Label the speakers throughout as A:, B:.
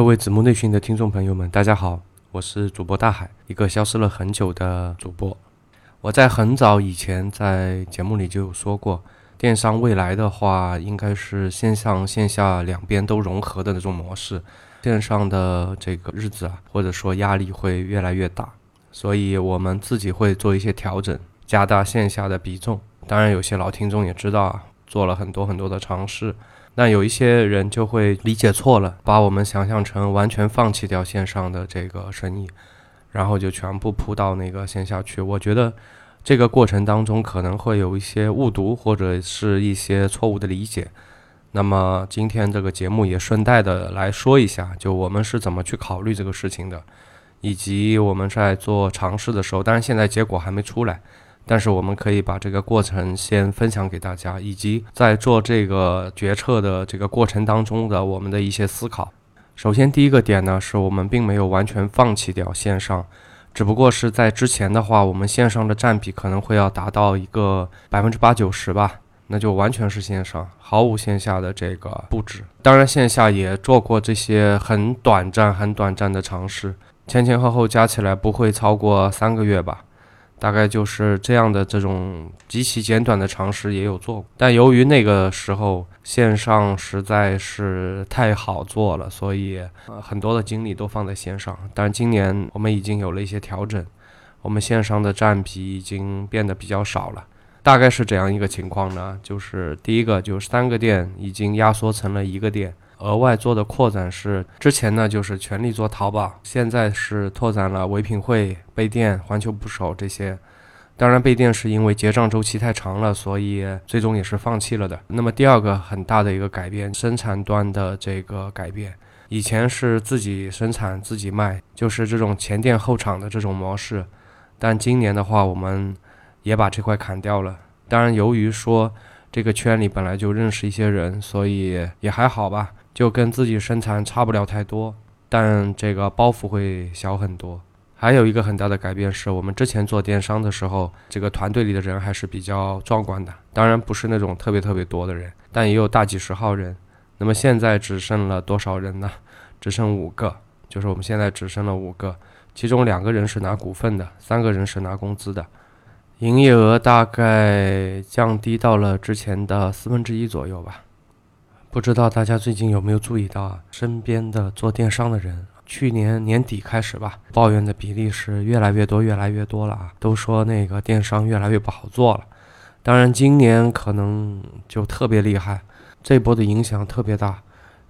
A: 各位子木内训的听众朋友们，大家好，我是主播大海，一个消失了很久的主播。我在很早以前在节目里就有说过，电商未来的话，应该是线上线下两边都融合的那种模式。线上的这个日子啊，或者说压力会越来越大，所以我们自己会做一些调整，加大线下的比重。当然，有些老听众也知道啊，做了很多很多的尝试。那有一些人就会理解错了，把我们想象成完全放弃掉线上的这个生意，然后就全部扑到那个线下去。我觉得这个过程当中可能会有一些误读或者是一些错误的理解。那么今天这个节目也顺带的来说一下，就我们是怎么去考虑这个事情的，以及我们在做尝试的时候，当然现在结果还没出来。但是我们可以把这个过程先分享给大家，以及在做这个决策的这个过程当中的我们的一些思考。首先，第一个点呢，是我们并没有完全放弃掉线上，只不过是在之前的话，我们线上的占比可能会要达到一个 百分之八九十吧，那就完全是线上，毫无线下的这个布置。当然，线下也做过这些很短暂、很短暂的尝试，前前后后加起来不会超过三个月吧。大概就是这样的这种极其简短的常识也有做过，但由于那个时候线上实在是太好做了，所以呃很多的精力都放在线上。但是今年我们已经有了一些调整，我们线上的占比已经变得比较少了。大概是这样一个情况呢，就是第一个就是三个店已经压缩成了一个店。额外做的扩展是，之前呢就是全力做淘宝，现在是拓展了唯品会、贝店、环球捕手这些。当然，贝店是因为结账周期太长了，所以最终也是放弃了的。那么第二个很大的一个改变，生产端的这个改变，以前是自己生产自己卖，就是这种前店后厂的这种模式，但今年的话，我们也把这块砍掉了。当然，由于说这个圈里本来就认识一些人，所以也还好吧。就跟自己身材差不了太多，但这个包袱会小很多。还有一个很大的改变是，我们之前做电商的时候，这个团队里的人还是比较壮观的。当然不是那种特别特别多的人，但也有大几十号人。那么现在只剩了多少人呢？只剩五个，就是我们现在只剩了五个，其中两个人是拿股份的，三个人是拿工资的。营业额大概降低到了之前的四分之一左右吧。不知道大家最近有没有注意到啊？身边的做电商的人，去年年底开始吧，抱怨的比例是越来越多，越来越多了啊！都说那个电商越来越不好做了。当然，今年可能就特别厉害，这波的影响特别大。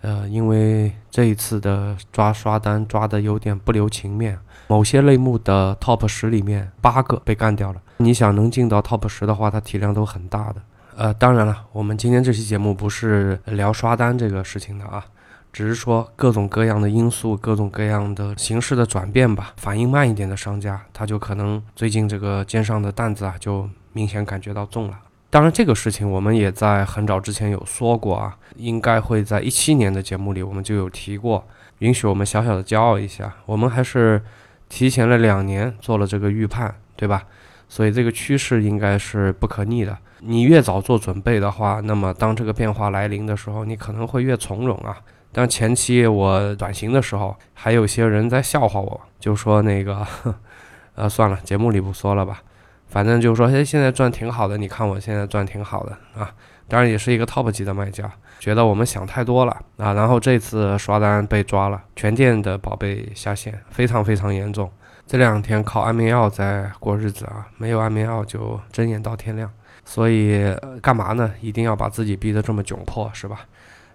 A: 呃，因为这一次的抓刷单抓的有点不留情面，某些类目的 top 十里面八个被干掉了。你想能进到 top 十的话，它体量都很大的。呃，当然了，我们今天这期节目不是聊刷单这个事情的啊，只是说各种各样的因素、各种各样的形式的转变吧。反应慢一点的商家，他就可能最近这个肩上的担子啊，就明显感觉到重了。当然，这个事情我们也在很早之前有说过啊，应该会在一七年的节目里我们就有提过。允许我们小小的骄傲一下，我们还是提前了两年做了这个预判，对吧？所以这个趋势应该是不可逆的。你越早做准备的话，那么当这个变化来临的时候，你可能会越从容啊。但前期我转型的时候，还有些人在笑话我，就说那个，呃，算了，节目里不说了吧。反正就是说，哎，现在赚挺好的，你看我现在赚挺好的啊。当然也是一个 top 级的卖家，觉得我们想太多了啊。然后这次刷单被抓了，全店的宝贝下线，非常非常严重。这两天靠安眠药在过日子啊，没有安眠药就睁眼到天亮。所以干嘛呢？一定要把自己逼得这么窘迫，是吧？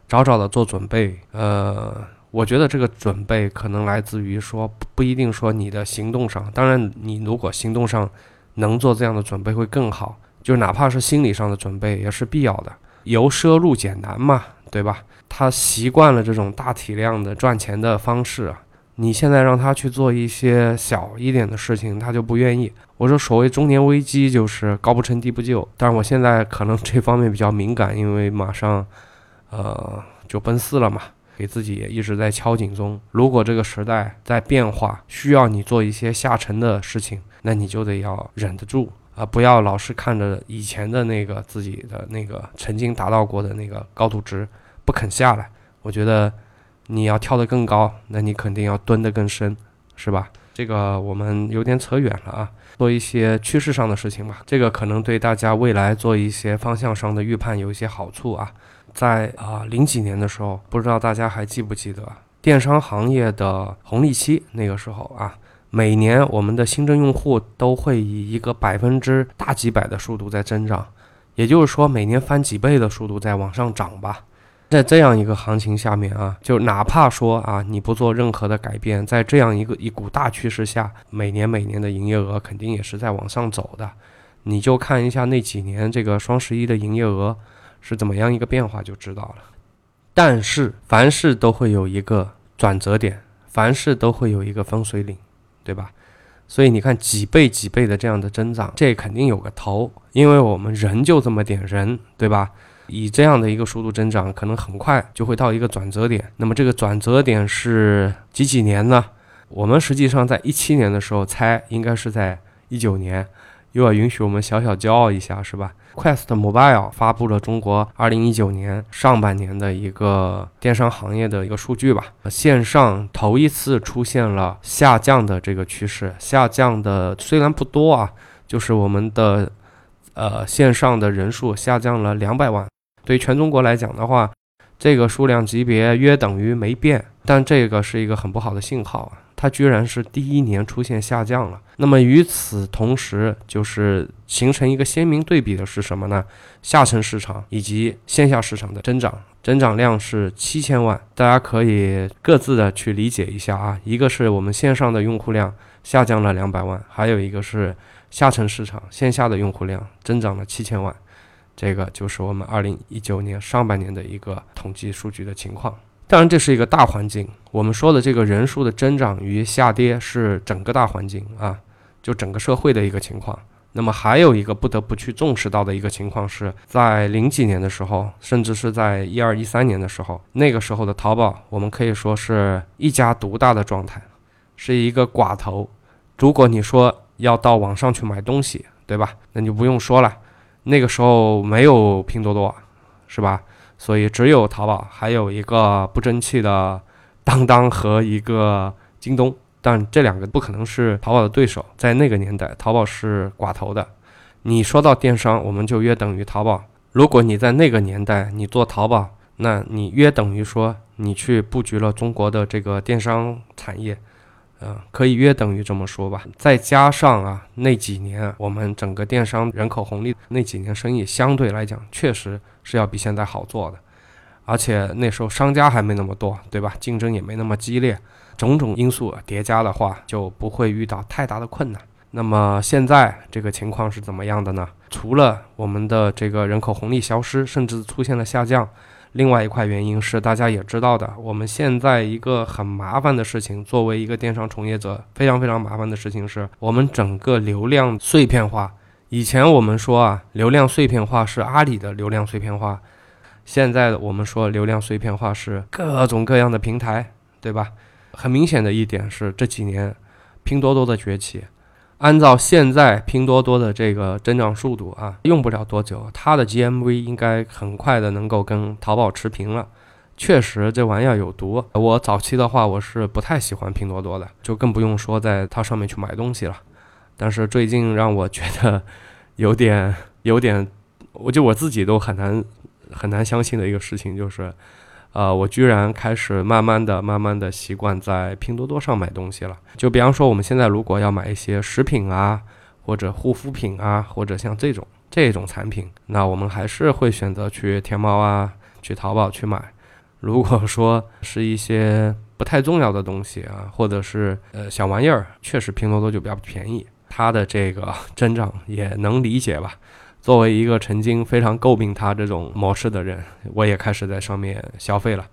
A: 早早的做准备。呃，我觉得这个准备可能来自于说，不一定说你的行动上。当然，你如果行动上能做这样的准备会更好，就哪怕是心理上的准备也是必要的。由奢入俭难嘛，对吧？他习惯了这种大体量的赚钱的方式。你现在让他去做一些小一点的事情，他就不愿意。我说，所谓中年危机就是高不成低不就。但是我现在可能这方面比较敏感，因为马上，呃，就奔四了嘛，给自己也一直在敲警钟。如果这个时代在变化，需要你做一些下沉的事情，那你就得要忍得住啊，不要老是看着以前的那个自己的那个曾经达到过的那个高度值不肯下来。我觉得。你要跳得更高，那你肯定要蹲得更深，是吧？这个我们有点扯远了啊，做一些趋势上的事情吧。这个可能对大家未来做一些方向上的预判有一些好处啊。在啊零几年的时候，不知道大家还记不记得电商行业的红利期？那个时候啊，每年我们的新增用户都会以一个百分之大几百的速度在增长，也就是说每年翻几倍的速度在往上涨吧。在这样一个行情下面啊，就哪怕说啊你不做任何的改变，在这样一个一股大趋势下，每年每年的营业额肯定也是在往上走的。你就看一下那几年这个双十一的营业额。是怎么样一个变化就知道了，但是凡事都会有一个转折点，凡事都会有一个分水岭，对吧？所以你看几倍几倍的这样的增长，这肯定有个头，因为我们人就这么点人，对吧？以这样的一个速度增长，可能很快就会到一个转折点。那么这个转折点是几几年呢？我们实际上在一七年的时候猜，应该是在一九年。又要允许我们小小骄傲一下，是吧？Quest Mobile 发布了中国二零一九年上半年的一个电商行业的一个数据吧，线上头一次出现了下降的这个趋势，下降的虽然不多啊，就是我们的呃线上的人数下降了两百万，对全中国来讲的话，这个数量级别约等于没变，但这个是一个很不好的信号啊。它居然是第一年出现下降了。那么与此同时，就是形成一个鲜明对比的是什么呢？下沉市场以及线下市场的增长，增长量是七千万。大家可以各自的去理解一下啊。一个是我们线上的用户量下降了两百万，还有一个是下沉市场线下的用户量增长了七千万。这个就是我们二零一九年上半年的一个统计数据的情况。当然，这是一个大环境。我们说的这个人数的增长与下跌是整个大环境啊，就整个社会的一个情况。那么还有一个不得不去重视到的一个情况是，在零几年的时候，甚至是在一二一三年的时候，那个时候的淘宝，我们可以说是一家独大的状态，是一个寡头。如果你说要到网上去买东西，对吧？那就不用说了，那个时候没有拼多多，是吧？所以只有淘宝，还有一个不争气的当当和一个京东，但这两个不可能是淘宝的对手。在那个年代，淘宝是寡头的。你说到电商，我们就约等于淘宝。如果你在那个年代你做淘宝，那你约等于说你去布局了中国的这个电商产业。嗯，可以约等于这么说吧。再加上啊，那几年我们整个电商人口红利，那几年生意相对来讲确实是要比现在好做的，而且那时候商家还没那么多，对吧？竞争也没那么激烈，种种因素叠加的话，就不会遇到太大的困难。那么现在这个情况是怎么样的呢？除了我们的这个人口红利消失，甚至出现了下降。另外一块原因是大家也知道的，我们现在一个很麻烦的事情，作为一个电商从业者，非常非常麻烦的事情是我们整个流量碎片化。以前我们说啊，流量碎片化是阿里的流量碎片化，现在我们说流量碎片化是各种各样的平台，对吧？很明显的一点是这几年拼多多的崛起。按照现在拼多多的这个增长速度啊，用不了多久，它的 GMV 应该很快的能够跟淘宝持平了。确实，这玩意儿有毒。我早期的话，我是不太喜欢拼多多的，就更不用说在它上面去买东西了。但是最近让我觉得有点有点，我就我自己都很难很难相信的一个事情就是。呃，我居然开始慢慢的、慢慢的习惯在拼多多上买东西了。就比方说，我们现在如果要买一些食品啊，或者护肤品啊，或者像这种这种产品，那我们还是会选择去天猫啊、去淘宝去买。如果说是一些不太重要的东西啊，或者是呃小玩意儿，确实拼多多就比较便宜，它的这个 增长也能理解吧。作为一个曾经非常诟病它这种模式的人，我也开始在上面消费了，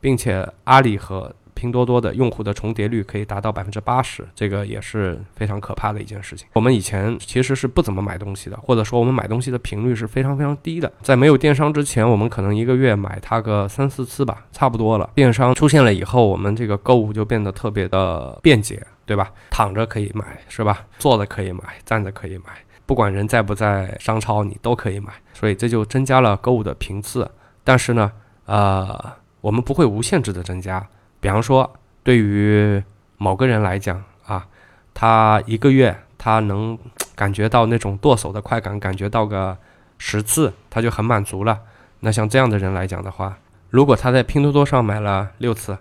A: 并且阿里和拼多多的用户的重叠率可以达到百分之八十，这个也是非常可怕的一件事情。我们以前其实是不怎么买东西的，或者说我们买东西的频率是非常非常低的。在没有电商之前，我们可能一个月买它个三四次吧，差不多了。电商出现了以后，我们这个购物就变得特别的便捷，对吧？躺着可以买，是吧？坐着可以买，站着可以买。不管人在不在商超，你都可以买，所以这就增加了购物的频次。但是呢，呃，我们不会无限制的增加，比方说，对于某个人来讲啊，他一个月他能感觉到那种剁手的快感，感觉到个十次，他就很满足了。那像这样的人来讲的话，如果他在拼多多上买了六次，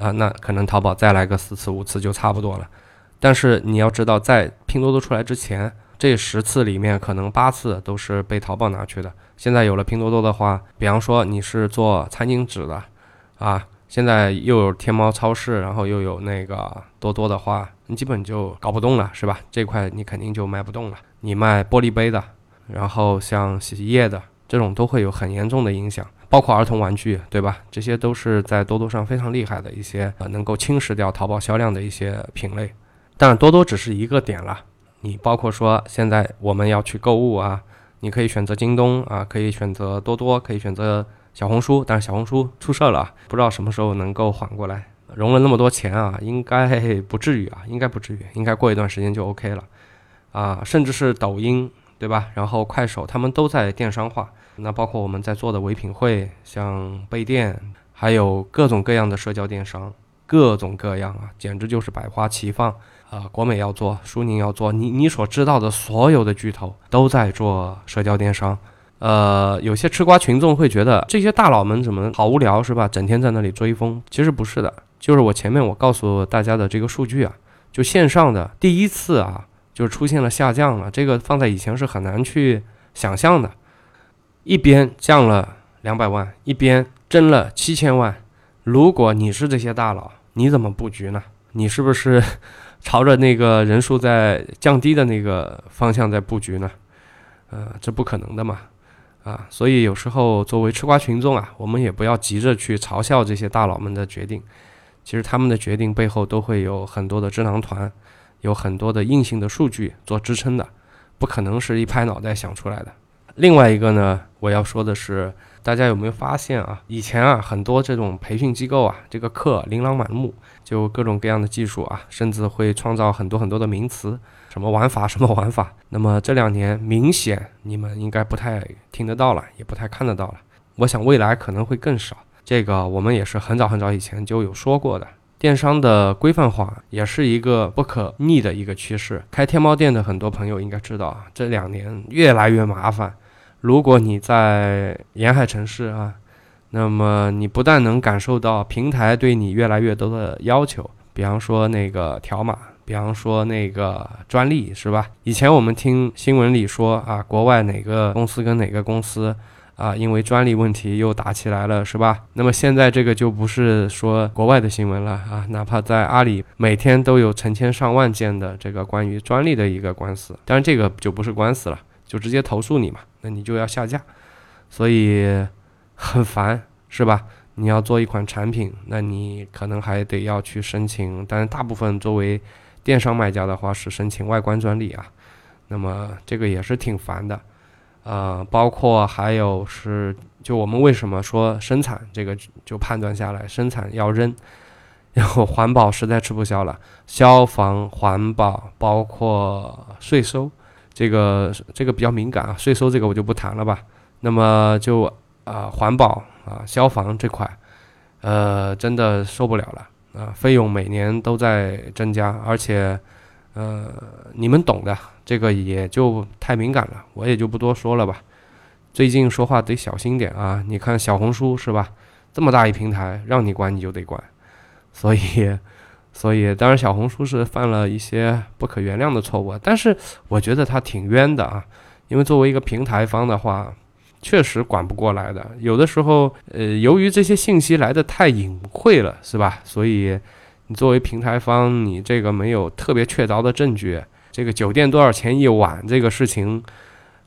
A: 啊，那可能淘宝再来个四次五次就差不多了。但是你要知道，在拼多多出来之前，这十次里面可能八次都是被淘宝拿去的。现在有了拼多多的话，比方说你是做餐巾纸的，啊，现在又有天猫超市，然后又有那个多多的话，你基本就搞不动了，是吧？这块你肯定就卖不动了。你卖玻璃杯的，然后像洗衣液的这种都会有很严重的影响，包括儿童玩具，对吧？这些都是在多多上非常厉害的一些呃能够侵蚀掉淘宝销量的一些品类。但，多多只是一个点了。你包括说，现在我们要去购物啊，你可以选择京东啊，可以选择多多，可以选择小红书。但是小红书出事了，不知道什么时候能够缓过来。融了那么多钱啊，应该不至于啊，应该不至于，应该过一段时间就 OK 了啊。甚至是抖音，对吧？然后快手，他们都在电商化。那包括我们在做的唯品会，像贝店，还有各种各样的社交电商。各种各样啊，简直就是百花齐放啊！国美要做，苏宁要做，你你所知道的所有的巨头都在做社交电商。呃，有些吃瓜群众会觉得这些大佬们怎么好无聊是吧？整天在那里追风。其实不是的，就是我前面我告诉大家的这个数据啊，就线上的第一次啊，就出现了下降了。这个放在以前是很难去想象的。一边降了两百万，一边增了七千万。如果你是这些大佬，你怎么布局呢？你是不是 朝着那个人数在降低的那个方向在布局呢？呃，这不可能的嘛，啊，所以有时候作为吃瓜群众啊，我们也不要急着去嘲笑这些大佬们的决定。其实他们的决定背后都会有很多的智囊团，有很多的硬性的数据做支撑的，不可能是一拍脑袋想出来的。另外一个呢，我要说的是。大家有没有发现啊？以前啊，很多这种培训机构啊，这个课琳琅满目，就各种各样的技术啊，甚至会创造很多很多的名词，什么玩法，什么玩法。那么这两年明显你们应该不太听得到了，也不太看得到了。我想未来可能会更少。这个我们也是很早很早以前就有说过的，电商的规范化也是一个不可逆的一个趋势。开天猫店的很多朋友应该知道啊，这两年越来越麻烦。如果你在沿海城市啊，那么你不但能感受到平台对你越来越多的要求，比方说那个条码，比方说那个专利，是吧？以前我们听新闻里说啊，国外哪个公司跟哪个公司啊，因为专利问题又打起来了，是吧？那么现在这个就不是说国外的新闻了啊，哪怕在阿里，每天都有成千上万件的这个关于专利的一个官司，当然这个就不是官司了。就直接投诉你嘛，那你就要下架，所以很烦，是吧？你要做一款产品，那你可能还得要去申请，但是大部分作为电商卖家的话是申请外观专利啊，那么这个也是挺烦的，呃，包括还有是，就我们为什么说生产这个就判断下来生产要扔，然后环保实在吃不消了，消防、环保，包括税收。这个这个比较敏感啊，税收这个我就不谈了吧。那么就啊环保啊消防这块，呃真的受不了了啊，费用每年都在增加，而且呃你们懂的，这个也就太敏感了，我也就不多说了吧。最近说话得小心点啊，你看小红书是吧，这么大一平台，让你管你就得管，所以。所以，当然，小红书是犯了一些不可原谅的错误，但是我觉得他挺冤的啊，因为作为一个平台方的话，确实管不过来的。有的时候，呃，由于这些信息来的太隐晦了，是吧？所以，你作为平台方，你这个没有特别确凿的证据，这个酒店多少钱一晚这个事情，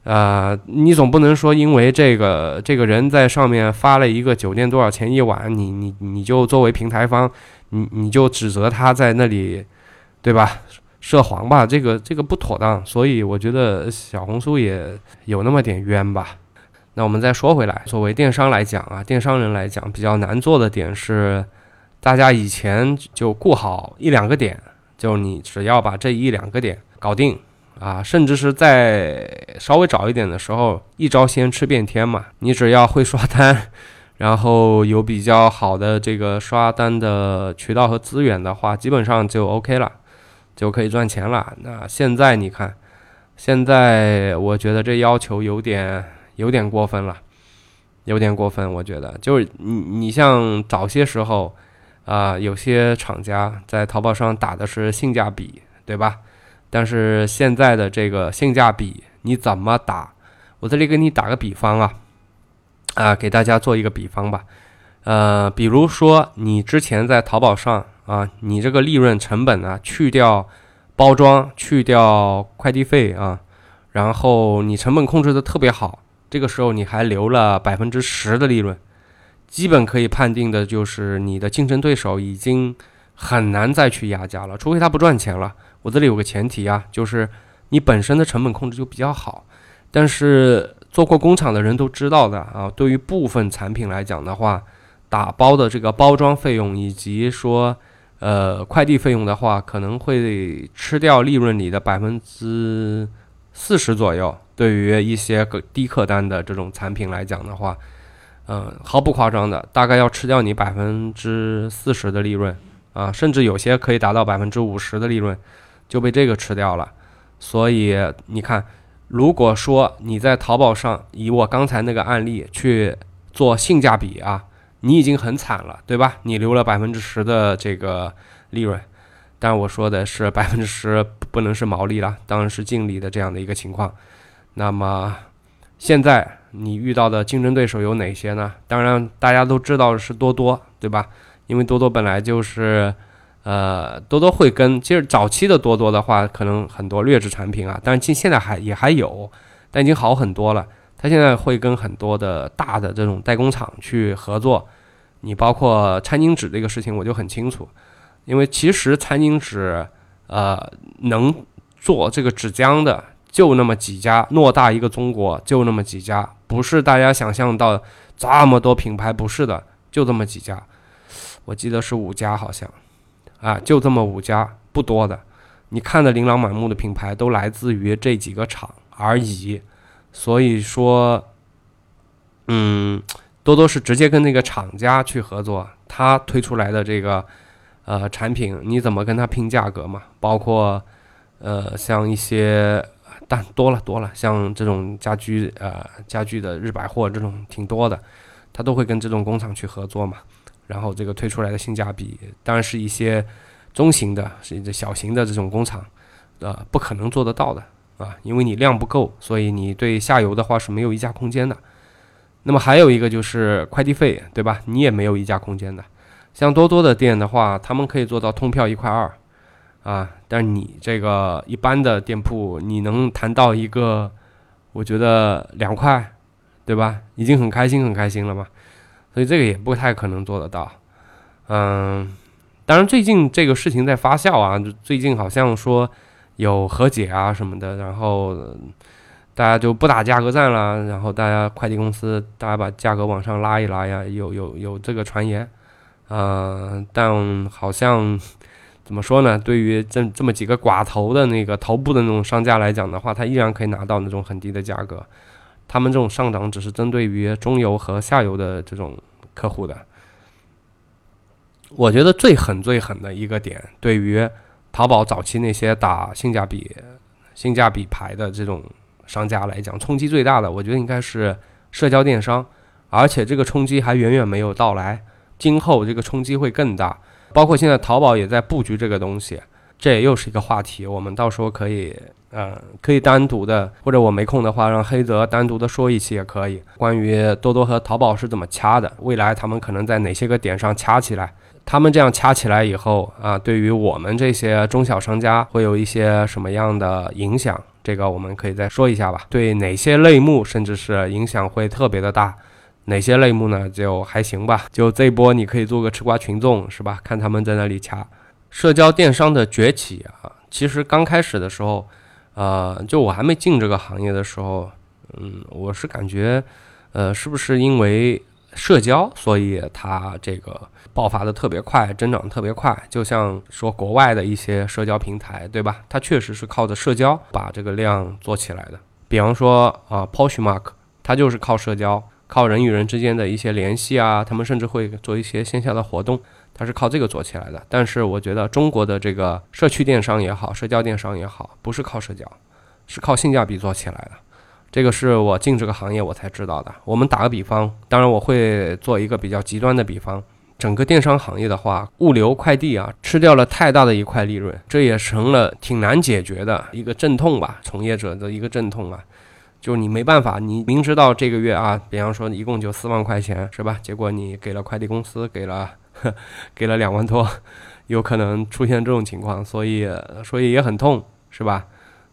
A: 呃，你总不能说因为这个这个人在上面发了一个酒店多少钱一晚，你你你就作为平台方。你你就指责他在那里，对吧？涉黄吧，这个这个不妥当，所以我觉得小红书也有那么点冤吧。那我们再说回来，作为电商来讲啊，电商人来讲比较难做的点是，大家以前就顾好一两个点，就你只要把这一两个点搞定啊，甚至是在稍微早一点的时候，一招鲜吃遍天嘛，你只要会刷单。然后有比较好的这个刷单的渠道和资源的话，基本上就 OK 了，就可以赚钱了。那现在你看，现在我觉得这要求有点有点过分了，有点过分。我觉得就是你你像早些时候啊，有些厂家在淘宝上打的是性价比，对吧？但是现在的这个性价比你怎么打？我这里给你打个比方啊，啊，给大家做一个比方吧。呃，比如说你之前在淘宝上啊，你这个利润成本呢，去掉包装、去掉快递费啊，然后你成本控制的特别好，这个时候你还留了百分之十的利润，基本可以判定的就是你的竞争对手已经很难再去压价了，除非他不赚钱了。我这里有个前提啊，就是你本身的成本控制就比较好，但是做过工厂的人都知道的啊，对于部分产品来讲的话，打包的这个包装费用以及说呃快递费用的话，可能会吃掉利润里的百分之四十左右。对于一些个低客单的这种产品来讲的话，嗯，毫不夸张的，大概要吃掉你百分之四十的利润啊，甚至有些可以达到百分之五十的利润。就被这个吃掉了，所以你看，如果说你在淘宝上以我刚才那个案例去做性价比啊，你已经很惨了，对吧？你留了百分之十的这个利润，但我说的是百分之十不能是毛利了，当然是净利的这样的一个情况。那么现在你遇到的竞争对手有哪些呢？当然大家都知道是多多，对吧？因为多多本来就是。呃，多多会跟，其实早期的多多的话，可能很多劣质产品啊，但是现现在还也还有，但已经好很多了。它现在会跟很多的大的这种代工厂去合作。你包括餐巾纸这个事情，我就很清楚，因为其实餐巾纸，呃，能做这个纸浆的就那么几家，偌大一个中国就那么几家，不是大家想象到这么多品牌，不是的，就这么几家。我记得是五家好像。啊，就这么五家，不多的。你看的琳琅满目的品牌都来自于这几个厂而已。所以说，嗯，多多是直接跟那个厂家去合作，他推出来的这个呃产品，你怎么跟他拼价格嘛？包括呃像一些，但多了多了，像这种家居呃家具的日百货这种挺多的，他都会跟这种工厂去合作嘛。然后这个推出来的性价比，当然是一些中型的、甚至小型的这种工厂，呃，不可能做得到的啊，因为你量不够，所以你对下游的话是没有溢价空间的。那么还有一个就是快递费，对吧？你也没有溢价空间的。像多多的店的话，他们可以做到通票一块二啊，但你这个一般的店铺，你能谈到一个，我觉得两块，对吧？已经很开心很开心了嘛。所以这个也不太可能做得到，嗯，当然最近这个事情在发酵啊，最近好像说有和解啊什么的，然后大家就不打价格战了，然后大家快递公司大家把价格往上拉一拉呀，有有有这个传言，嗯，但好像怎么说呢？对于这这么几个寡头的那个头部的那种商家来讲的话，他依然可以拿到那种很低的价格。他们这种上涨只是针对于中游和下游的这种客户的。我觉得最狠最狠的一个点，对于淘宝早期那些打性价比、性价比牌的这种商家来讲，冲击最大的，我觉得应该是社交电商，而且这个冲击还远远没有到来，今后这个冲击会更大。包括现在淘宝也在布局这个东西，这也又是一个话题，我们到时候可以。嗯，可以单独的，或者我没空的话，让黑泽单独的说一期也可以。关于多多和淘宝是怎么掐的，未来他们可能在哪些个点上掐起来？他们这样掐起来以后啊，对于我们这些中小商家会有一些什么样的影响？这个我们可以再说一下吧。对哪些类目，甚至是影响会特别的大？哪些类目呢？就还行吧。就这波，你可以做个吃瓜群众，是吧？看他们在那里掐。社交电商的崛起啊，其实刚开始的时候。呃，就我还没进这个行业的时候，嗯，我是感觉，呃，是不是因为社交，所以它这个爆发的特别快，增长特别快？就像说国外的一些社交平台，对吧？它确实是靠着社交把这个量做起来的。比方说啊，Poshmark，它就是靠社交，靠人与人之间的一些联系啊，他们甚至会做一些线下的活动，它是靠这个做起来的。但是我觉得中国的这个社区电商也好，社交电商也好，不是靠社交，是靠性价比做起来的。这个是我进这个行业我才知道的。我们打个比方，当然我会做一个比较极端的比方。整个电商行业的话，物流快递啊，吃掉了太大的一块利润，这也成了挺难解决的一个阵痛吧，从业者的一个阵痛啊，就你没办法，你明知道这个月啊，比方说一共就四万块钱，是吧？结果你给了快递公司，给了 给了两万多，有可能出现这种情况，所以所以也很痛，是吧？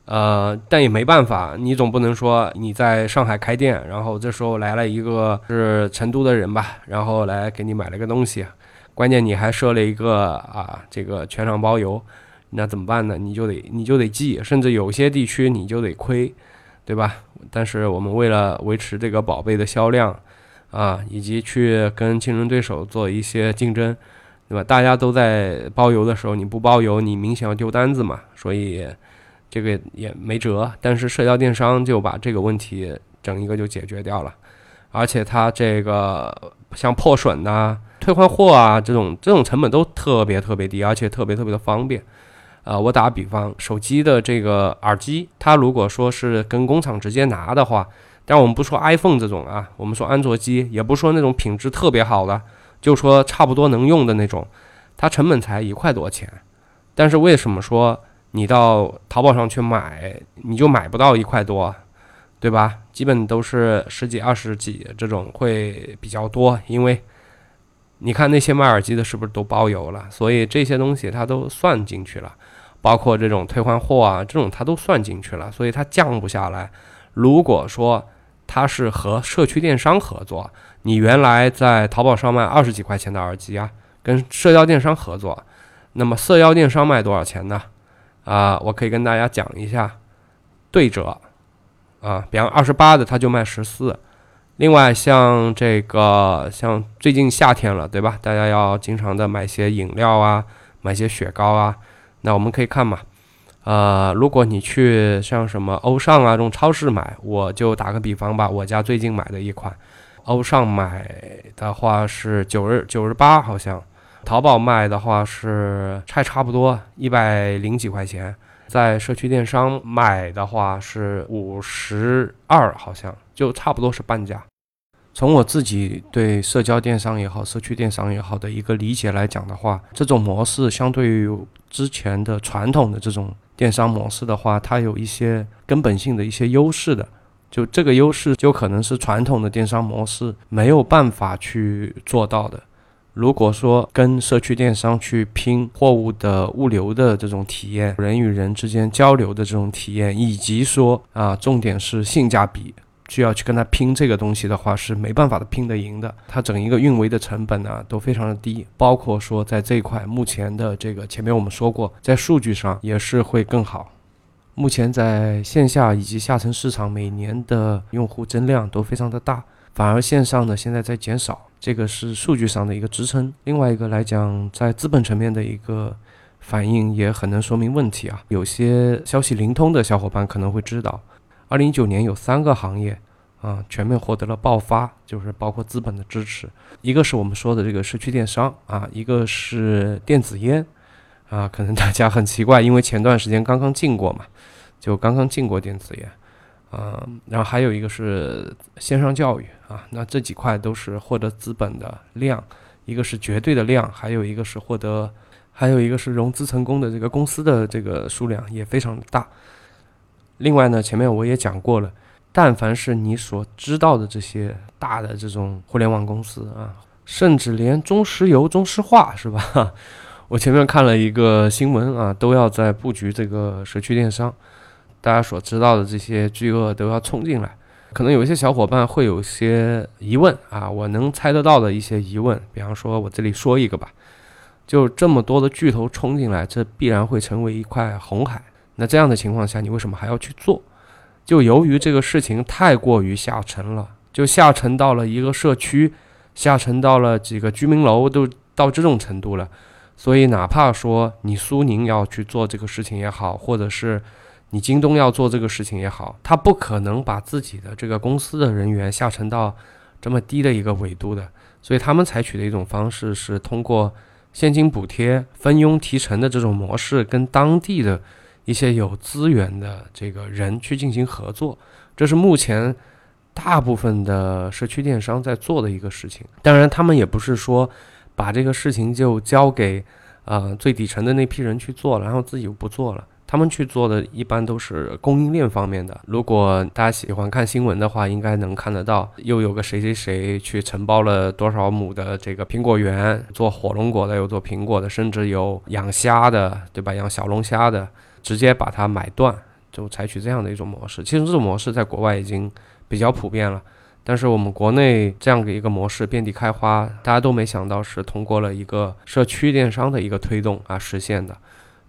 A: 呃，但也没办法，你总不能说你在上海开店，然后这时候来了一个是成都的人吧，然后来给你买了个东西，关键你还设了一个啊，这个全场包邮，那怎么办呢？你就得你就得寄，甚至有些地区你就得亏，对吧？但是我们为了维持这个宝贝的销量啊，以及去跟竞争对手做一些竞争，对吧？大家都在包邮的时候，你不包邮，你明显要丢单子嘛，所以。这个也没辙，但是社交电商就把这个问题整一个就解决掉了，而且它这个像破损呐、退换货啊这种这种成本都特别特别低，而且特别特别的方便。呃，我打比方，手机的这个耳机，它如果说是跟工厂直接拿的话，但我们不说 iPhone 这种啊，我们说安卓机，也不说那种品质特别好的，就说差不多能用的那种，它成本才一块多钱。但是为什么说？你到淘宝上去买，你就买不到一块多，对吧？基本都是十几、二十几这种会比较多，因为你看那些卖耳机的是不是都包邮了？所以这些东西它都算进去了，包括这种退换货啊，这种它都算进去了，所以它降不下来。如果说它是和社区电商合作，你原来在淘宝上卖二十几块钱的耳机啊，跟社交电商合作，那么社交电商卖多少钱呢？啊，我可以跟大家讲一下对折啊，比方二十八的他就卖十四。另外像这个，像最近夏天了，对吧？大家要经常的买些饮料啊，买些雪糕啊。那我们可以看嘛，呃，如果你去像什么欧尚啊这种超市买，我就打个比方吧，我家最近买的一款欧尚买的话是九十九十八，好像。淘宝卖的话是差差不多一百零几块钱，在社区电商买的话是五十二，好像就差不多是半价。从我自己对社交电商也好，社区电商也好的一个理解来讲的话，这种模式相对于之前的传统的这种电商模式的话，它有一些根本性的一些优势的。就这个优势，就可能是传统的电商模式没有办法去做到的。如果说跟社区电商去拼货物的物流的这种体验，人与人之间交流的这种体验，以及说啊，重点是性价比，需要去跟他拼这个东西的话，是没办法的拼得赢的。它整一个运维的成本呢，都非常的低，包括说在这一块目前的这个前面我们说过，在数据上也是会更好。目前在线下以及下沉市场，每年的用户增量都非常的大。反而线上呢，现在在减少，这个是数据上的一个支撑。另外一个来讲，在资本层面的一个反应也很能说明问题啊。有些消息灵通的小伙伴可能会知道，二零一九年有三个行业啊全面获得了爆发，就是包括资本的支持。一个是我们说的这个社区电商啊，一个是电子烟啊，可能大家很奇怪，因为前段时间刚刚禁过嘛，就刚刚禁过电子烟。嗯，然后还有一个是线上教育啊，那这几块都是获得资本的量，一个是绝对的量，还有一个是获得，还有一个是融资成功的这个公司的这个数量也非常大。另外呢，前面我也讲过了，但凡是你所知道的这些大的这种互联网公司啊，甚至连中石油、中石化是吧？我前面看了一个新闻啊，都要在布局这个社区电商。大家所知道的这些巨鳄都要冲进来，可能有一些小伙伴会有些疑问啊，我能猜得到的一些疑问，比方说我这里说一个吧，就这么多的巨头冲进来，这必然会成为一块红海。那这样的情况下，你为什么还要去做？就由于这个事情太过于下沉了，就下沉到了一个社区，下沉到了几个居民楼，都到这种程度了。所以哪怕说你苏宁要去做这个事情也好，或者是。你京东要做这个事情也好，他不可能把自己的这个公司的人员下沉到这么低的一个纬度的，所以他们采取的一种方式是通过现金补贴、分佣提成的这种模式，跟当地的一些有资源的这个人去进行合作。这是目前大部分的社区电商在做的一个事情。当然，他们也不是说把这个事情就交给呃最底层的那批人去做，然后自己又不做了。他们去做的一般都是供应链方面的。如果大家喜欢看新闻的话，应该能看得到，又有个谁谁谁去承包了多少亩的这个苹果园，做火龙果的，有做苹果的，甚至有养虾的，对吧？养小龙虾的，直接把它买断，就采取这样的一种模式。其实这种模式在国外已经比较普遍了，但是我们国内这样的一个模式遍地开花，大家都没想到是通过了一个社区电商的一个推动啊实现的。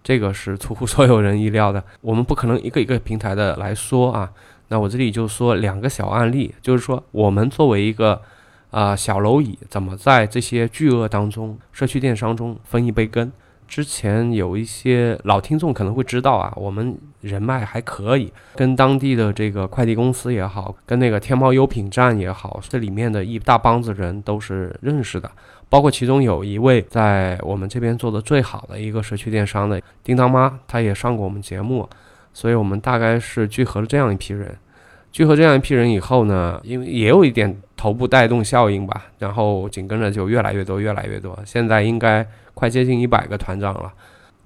A: 这个是出乎所有人意料的，我们不可能一个一个平台的来说啊。那我这里就说两个小案例，就是说我们作为一个啊小蝼蚁，怎么在这些巨鳄当中，社区电商中分一杯羹。之前有一些老听众可能会知道啊，我们人脉还可以，跟当地的这个快递公司也好，跟那个天猫优品站也好，这里面的一大帮子人都是认识的。包括其中有一位在我们这边做的最好的一个社区电商的叮当妈，她也上过我们节目，所以我们大概是聚合了这样一批人。聚合这样一批人以后呢，因为也有一点头部带动效应吧，然后紧跟着就越来越多，越来越多。现在应该快接近一百个团长了。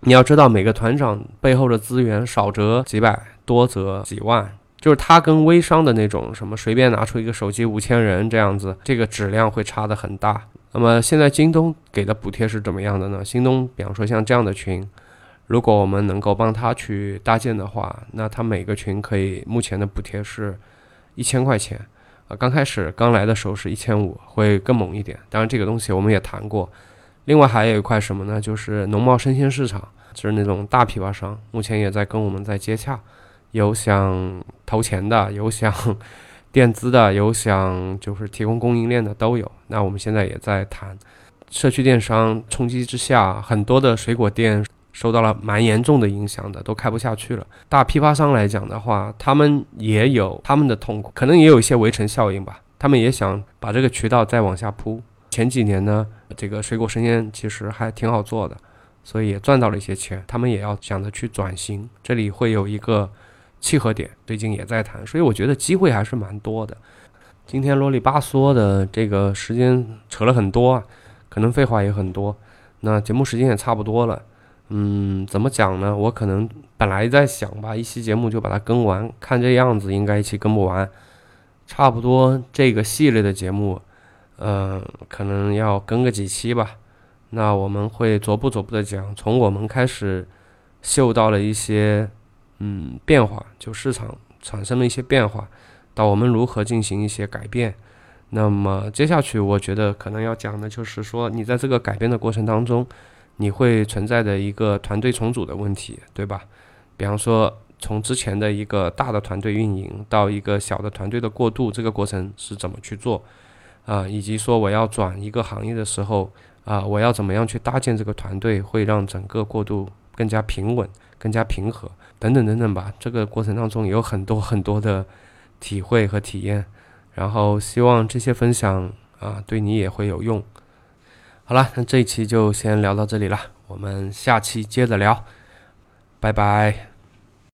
A: 你要知道，每个团长背后的资源少则几百，多则几万，就是他跟微商的那种什么随便拿出一个手机五千人这样子，这个质量会差的很大。那么现在京东给的补贴是怎么样的呢？京东比方说像这样的群，如果我们能够帮他去搭建的话，那他每个群可以目前的补贴是一千块钱刚开始刚来的时候是一千五，会更猛一点。当然这个东西我们也谈过。另外还有一块什么呢？就是农贸生鲜市场，就是那种大批发商，目前也在跟我们在接洽，有想投钱的，有想。垫资的有想就是提供供应链的都有，那我们现在也在谈，社区电商冲击之下，很多的水果店受到了蛮严重的影响的，都开不下去了。大批发商来讲的话，他们也有他们的痛苦，可能也有一些围城效应吧，他们也想把这个渠道再往下铺。前几年呢，这个水果生鲜其实还挺好做的，所以也赚到了一些钱，他们也要想着去转型，这里会有一个。契合点最近也在谈，所以我觉得机会还是蛮多的。今天啰里吧嗦的这个时间扯了很多啊，可能废话也很多。那节目时间也差不多了，嗯，怎么讲呢？我可能本来在想吧，一期节目就把它更完，看这样子应该一期更不完。差不多这个系列的节目，嗯，可能要更个几期吧。那我们会逐步逐步的讲，从我们开始嗅到了一些。嗯，变化就市场产生了一些变化，到我们如何进行一些改变。那么接下去，我觉得可能要讲的就是说，你在这个改变的过程当中，你会存在的一个团队重组的问题，对吧？比方说，从之前的一个大的团队运营到一个小的团队的过渡，这个过程是怎么去做啊？以及说我要转一个行业的时候啊，我要怎么样去搭建这个团队，会让整个过渡更加平稳、更加平和。等等等等吧，这个过程当中有很多很多的体会和体验，然后希望这些分享啊对你也会有用。好了，那这一期就先聊到这里了，我们下期接着聊，拜拜。